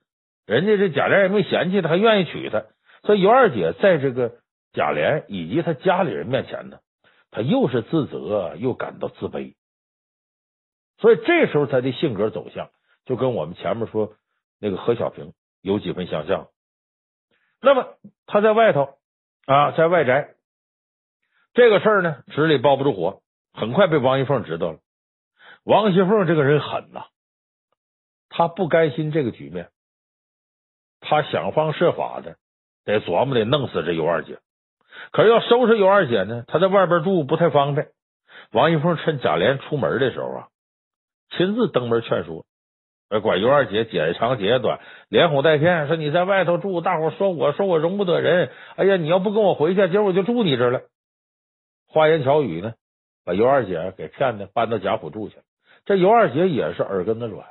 人家这贾琏也没嫌弃他，还愿意娶她。所以尤二姐在这个贾琏以及他家里人面前呢，她又是自责又感到自卑。所以这时候他的性格走向就跟我们前面说那个何小平有几分相像。那么他在外头啊，在外宅这个事儿呢，纸里包不住火，很快被王熙凤知道了。王熙凤这个人狠呐，她不甘心这个局面，他想方设法的得琢磨得弄死这尤二姐。可是要收拾尤二姐呢，他在外边住不太方便。王熙凤趁贾琏出门的时候啊，亲自登门劝说，管尤二姐姐长姐短，连哄带骗，说你在外头住，大伙说我说我容不得人。哎呀，你要不跟我回去，今儿我就住你这儿了。花言巧语呢，把尤二姐给骗的搬到贾府住去。这尤二姐也是耳根子软，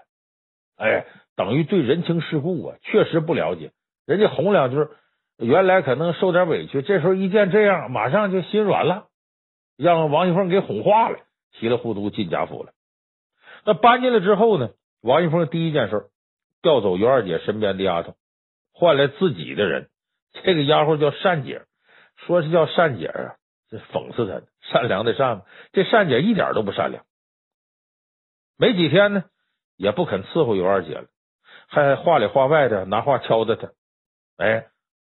哎，等于对人情世故啊，确实不了解。人家哄两句，原来可能受点委屈，这时候一见这样，马上就心软了，让王熙凤给哄化了，稀里糊涂进贾府了。那搬进来之后呢，王熙凤第一件事调走尤二姐身边的丫头，换来自己的人。这个丫鬟叫善姐，说是叫善姐啊，这讽刺她善良的善，这善姐一点都不善良。没几天呢，也不肯伺候尤二姐了，还话里话外的拿话敲打她。哎，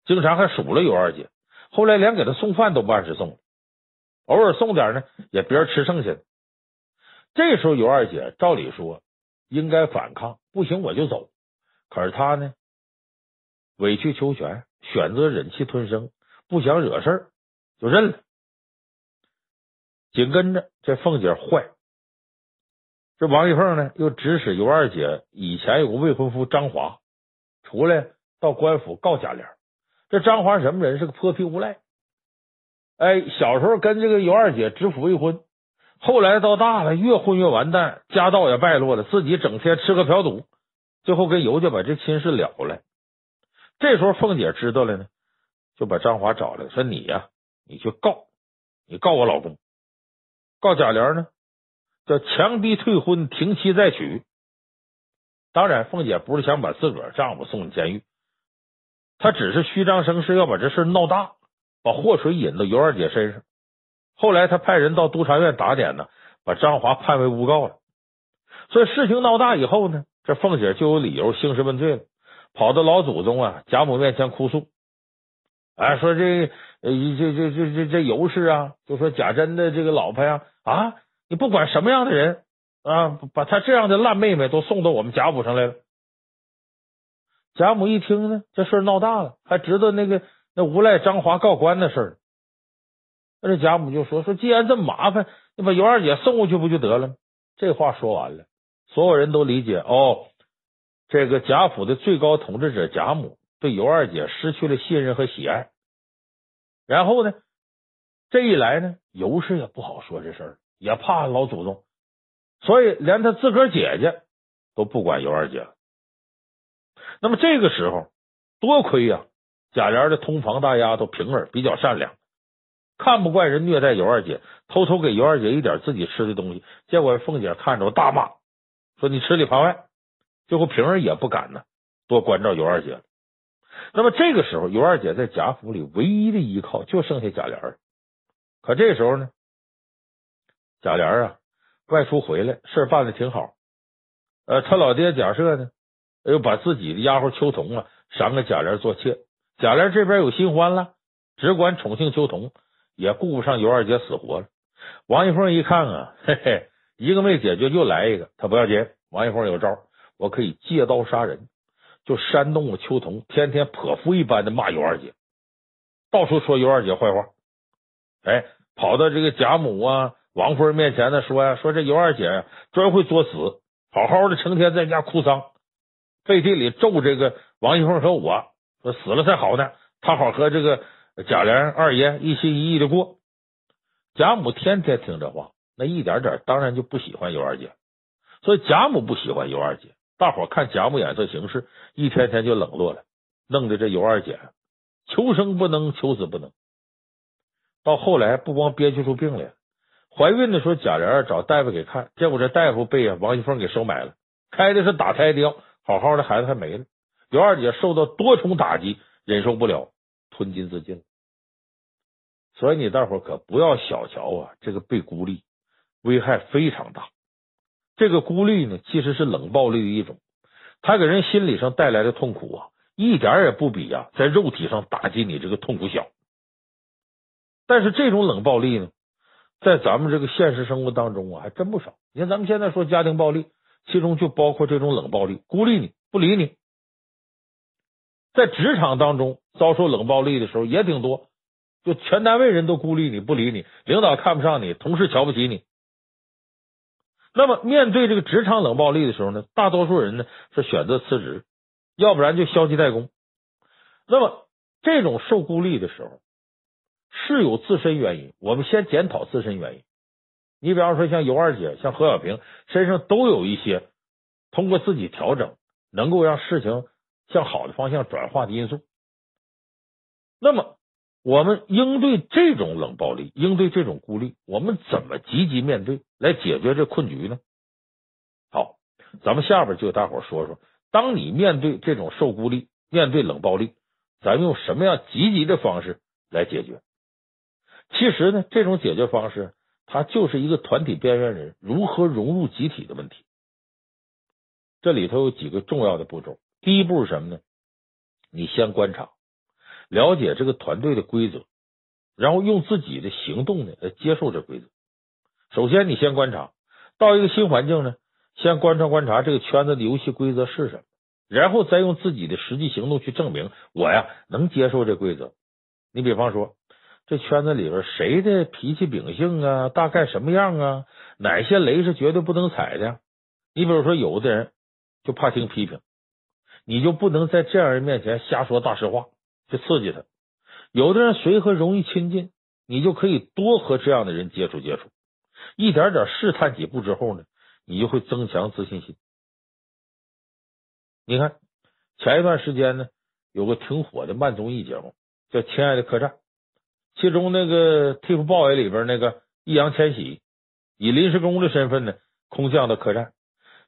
经常还数落尤二姐。后来连给她送饭都不按时送，偶尔送点呢，也别人吃剩下的。这时候尤二姐照理说应该反抗，不行我就走。可是她呢，委曲求全，选择忍气吞声，不想惹事儿，就认了。紧跟着这凤姐坏，这王玉凤呢又指使尤二姐以前有个未婚夫张华出来到官府告贾琏。这张华什么人？是个泼皮无赖。哎，小时候跟这个尤二姐指腹为婚，后来到大了越混越完蛋，家道也败落了，自己整天吃喝嫖赌，最后跟尤家把这亲事了了。这时候凤姐知道了呢，就把张华找来，说你呀、你去告，你告我老公，告贾琏呢，叫强逼退婚，停妻再娶。当然，凤姐不是想把自个儿丈夫送进监狱，她只是虚张声势，要把这事闹大，把祸水引到尤二姐身上。后来，她派人到督察院打点呢，把张华判为诬告了。所以事情闹大以后呢，这凤姐就有理由兴师问罪了。跑到老祖宗啊贾母面前哭诉，哎，说这这这这这这尤氏啊，就说贾珍的这个老婆呀啊，你不管什么样的人啊，把他这样的烂妹妹都送到我们贾府上来了。贾母一听呢，这事闹大了，还知道那个那无赖张华告官的事儿。那这贾母就说说，既然这么麻烦，你把尤二姐送过去不就得了？这话说完了，所有人都理解哦。这个贾府的最高统治者贾母对尤二姐失去了信任和喜爱，然后呢，这一来呢，尤氏也不好说这事儿，也怕老祖宗，所以连他自个儿姐姐都不管尤二姐。那么这个时候，多亏呀，贾琏的通房大丫头平儿比较善良，看不惯人虐待尤二姐，偷偷给尤二姐一点自己吃的东西，结果凤姐看着大骂，说你吃里扒外。最后平儿也不敢呢，多关照尤二姐。那么这个时候，尤二姐在贾府里唯一的依靠就剩下贾琏。可这时候呢，贾琏啊外出回来，事办的挺好。呃，他老爹贾赦呢，又把自己的丫鬟秋桐啊赏给贾琏做妾。贾琏这边有新欢了，只管宠幸秋桐，也顾不上尤二姐死活了。王一凤一看啊，嘿嘿，一个没解决，又来一个，他不要紧。王一凤有招。我可以借刀杀人，就煽动了秋桐，天天泼妇一般的骂尤二姐，到处说尤二姐坏话。哎，跑到这个贾母啊、王夫人面前呢，说呀，说这尤二姐呀，专会作死，好好的成天在家哭丧，背地里咒这个王熙凤和我，说死了才好呢，他好和这个贾琏二爷一心一意的过。贾母天天听这话，那一点点当然就不喜欢尤二姐，所以贾母不喜欢尤二姐。大伙看贾母眼色行事，一天天就冷落了，弄得这尤二姐求生不能，求死不能。到后来不光憋屈出病来，怀孕的时候贾琏找大夫给看，结果这大夫被王熙凤给收买了，开的是打胎的药，好好的孩子还没了。尤二姐受到多重打击，忍受不了，吞金自尽。所以你大伙可不要小瞧啊，这个被孤立，危害非常大。这个孤立呢，其实是冷暴力的一种，它给人心理上带来的痛苦啊，一点也不比啊，在肉体上打击你这个痛苦小。但是这种冷暴力呢，在咱们这个现实生活当中啊，还真不少。你看，咱们现在说家庭暴力，其中就包括这种冷暴力，孤立你不理你。在职场当中遭受冷暴力的时候也挺多，就全单位人都孤立你不理你，领导看不上你，同事瞧不起你。那么，面对这个职场冷暴力的时候呢，大多数人呢是选择辞职，要不然就消极怠工。那么，这种受孤立的时候是有自身原因，我们先检讨自身原因。你比方说，像尤二姐、像何小平身上都有一些通过自己调整，能够让事情向好的方向转化的因素。那么，我们应对这种冷暴力，应对这种孤立，我们怎么积极面对，来解决这困局呢？好，咱们下边就给大伙说说，当你面对这种受孤立，面对冷暴力，咱用什么样积极的方式来解决？其实呢，这种解决方式，它就是一个团体边缘人如何融入集体的问题。这里头有几个重要的步骤。第一步是什么呢？你先观察，了解这个团队的规则，然后用自己的行动呢来接受这规则。首先，你先观察，到一个新环境呢，先观察观察这个圈子的游戏规则是什么，然后再用自己的实际行动去证明我呀能接受这规则。你比方说。这圈子里边谁的脾气秉性啊？大概什么样啊？哪些雷是绝对不能踩的？你比如说，有的人就怕听批评，你就不能在这样人面前瞎说大实话，去刺激他。有的人随和容易亲近，你就可以多和这样的人接触接触，一点点试探几步之后呢，你就会增强自信心。你看，前一段时间呢，有个挺火的慢综艺节目，叫《亲爱的客栈》。其中那个 TFBOYS 里边那个易烊千玺以临时工的身份呢，空降到客栈。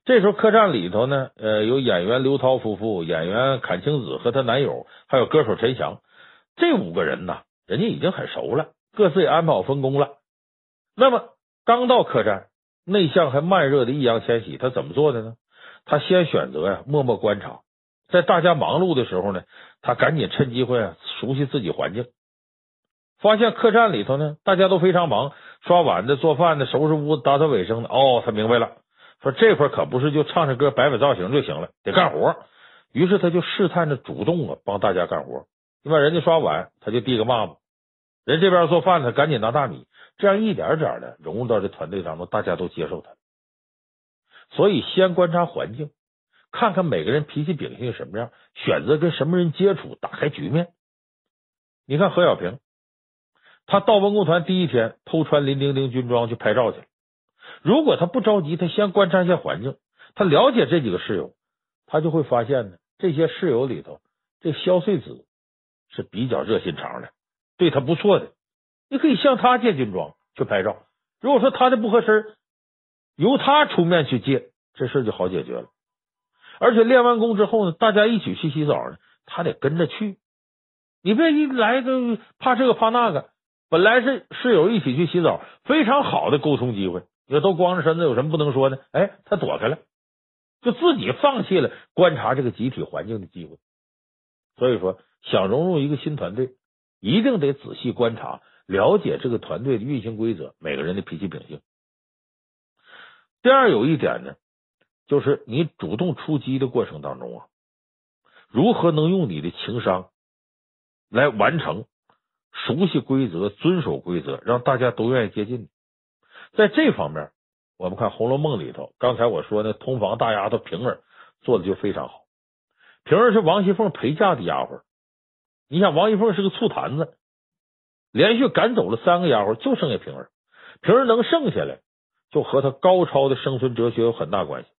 这时候客栈里头呢，呃，有演员刘涛夫妇、演员阚清子和她男友，还有歌手陈翔，这五个人呐，人家已经很熟了，各自也安排好分工了。那么刚到客栈，内向还慢热的易烊千玺，他怎么做的呢？他先选择呀，默默观察，在大家忙碌的时候呢，他赶紧趁机会啊，熟悉自己环境。发现客栈里头呢，大家都非常忙，刷碗的、做饭的、收拾屋子、打扫卫生的。哦，他明白了，说这会儿可不是就唱唱歌、摆摆造型就行了，得干活。于是他就试探着主动啊，帮大家干活。你把人家刷碗，他就递个抹布；人这边做饭，他赶紧拿大米。这样一点点的融入到这团队当中，大家都接受他。所以先观察环境，看看每个人脾气秉性什么样，选择跟什么人接触，打开局面。你看何小平。他到文工团第一天，偷穿林丁丁军装去拍照去了。如果他不着急，他先观察一下环境，他了解这几个室友，他就会发现呢，这些室友里头，这萧穗子是比较热心肠的，对他不错的。你可以向他借军装去拍照。如果说他的不合身，由他出面去借，这事就好解决了。而且练完功之后呢，大家一起去洗澡呢，他得跟着去。你别一来个怕这个怕那个。本来是室友一起去洗澡，非常好的沟通机会。也都光着身子，有什么不能说呢？哎，他躲开了，就自己放弃了观察这个集体环境的机会。所以说，想融入一个新团队，一定得仔细观察，了解这个团队的运行规则，每个人的脾气秉性。第二，有一点呢，就是你主动出击的过程当中啊，如何能用你的情商来完成？熟悉规则，遵守规则，让大家都愿意接近。在这方面，我们看《红楼梦》里头，刚才我说那通房大丫头平儿做的就非常好。平儿是王熙凤陪嫁的丫鬟，你想王熙凤是个醋坛子，连续赶走了三个丫鬟，就剩下平儿。平儿能剩下来，就和她高超的生存哲学有很大关系。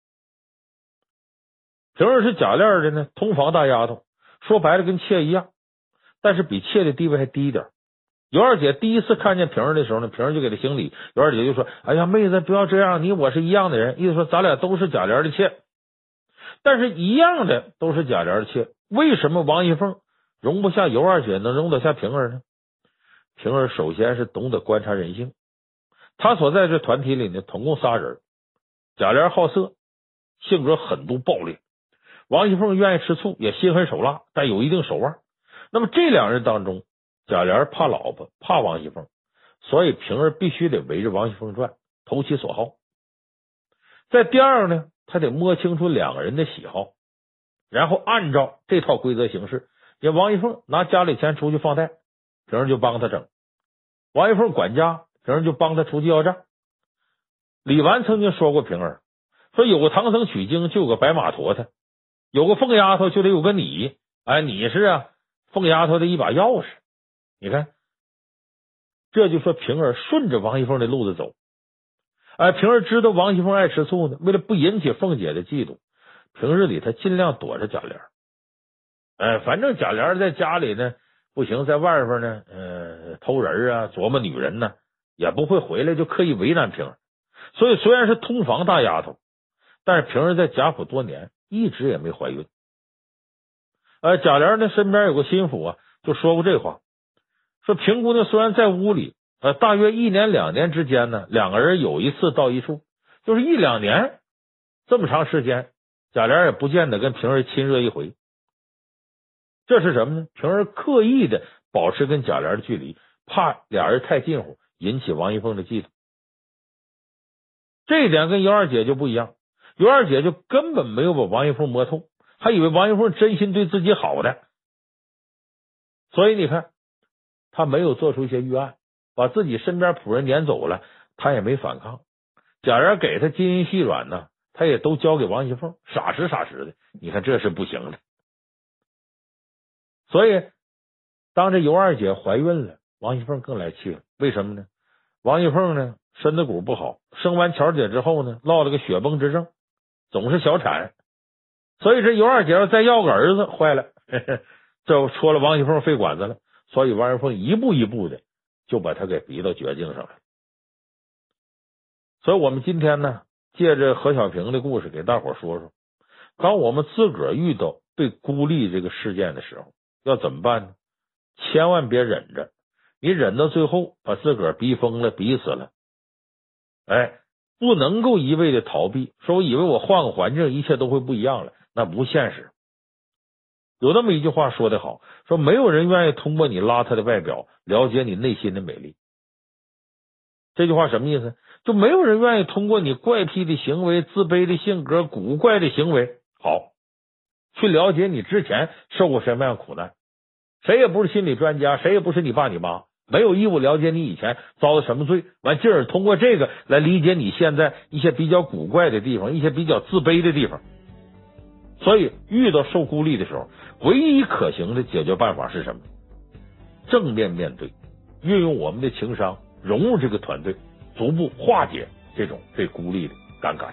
平儿是贾琏的呢，通房大丫头，说白了跟妾一样。但是比妾的地位还低一点。尤二姐第一次看见平儿的时候呢，平儿就给她行礼。尤二姐就说：“哎呀，妹子，不要这样，你我是一样的人。意思说咱俩都是贾琏的妾，但是一样的都是贾琏的妾，为什么王熙凤容不下尤二姐，能容得下平儿呢？平儿首先是懂得观察人性。她所在这团体里呢，总共仨人：贾琏好色，性格狠毒暴烈；王熙凤愿意吃醋，也心狠手辣，但有一定手腕。”那么这两人当中，贾琏怕老婆，怕王熙凤，所以平儿必须得围着王熙凤转，投其所好。在第二呢，他得摸清楚两个人的喜好，然后按照这套规则行事。因为王熙凤拿家里钱出去放贷，平儿就帮他整；王熙凤管家，平儿就帮他出去要账。李纨曾经说过平儿说：“有个唐僧取经就有个白马驮他，有个凤丫头就得有个你。哎，你是啊。”凤丫头的一把钥匙，你看，这就说平儿顺着王熙凤的路子走。哎，平儿知道王熙凤爱吃醋呢，为了不引起凤姐的嫉妒，平日里他尽量躲着贾琏。哎，反正贾琏在家里呢不行，在外边呢，呃，偷人啊，琢磨女人呢，也不会回来，就刻意为难平儿。所以虽然是通房大丫头，但是平儿在贾府多年，一直也没怀孕。呃，贾琏呢身边有个心腹啊，就说过这话，说平姑娘虽然在屋里，呃，大约一年两年之间呢，两个人有一次到一处，就是一两年这么长时间，贾琏也不见得跟平儿亲热一回。这是什么呢？平儿刻意的保持跟贾琏的距离，怕俩人太近乎，引起王一凤的嫉妒。这一点跟尤二姐就不一样，尤二姐就根本没有把王一凤摸透，还以为王熙凤真心对自己好的，所以你看，她没有做出一些预案，把自己身边仆人撵走了，她也没反抗。贾琏给她金银细软呢，她也都交给王熙凤，傻实傻实的。你看这是不行的。所以，当这尤二姐怀孕了，王熙凤更来气了。为什么呢？王熙凤呢，身子骨不好，生完巧姐之后呢，落了个血崩之症，总是小产。所以这尤二姐要再要个儿子，坏了，(laughs) 这戳了王熙凤肺管子了。所以王熙凤一步一步的就把她给逼到绝境上了。所以我们今天呢，借着何小平的故事，给大伙说说，当我们自个儿遇到被孤立这个事件的时候。要怎么办呢？千万别忍着，你忍到最后把自个儿逼疯了、逼死了。哎，不能够一味的逃避，说我以为我换个环境，一切都会不一样了，那不现实。有那么一句话说得好，说没有人愿意通过你邋遢的外表了解你内心的美丽。这句话什么意思？就没有人愿意通过你怪癖的行为、自卑的性格、古怪的行为，好。去了解你之前受过什么样苦难，谁也不是心理专家，谁也不是你爸你妈，没有义务了解你以前遭的什么罪。完，进而通过这个来理解你现在一些比较古怪的地方，一些比较自卑的地方。所以，遇到受孤立的时候，唯一可行的解决办法是什么？正面面对，运用我们的情商，融入这个团队，逐步化解这种被孤立的尴尬。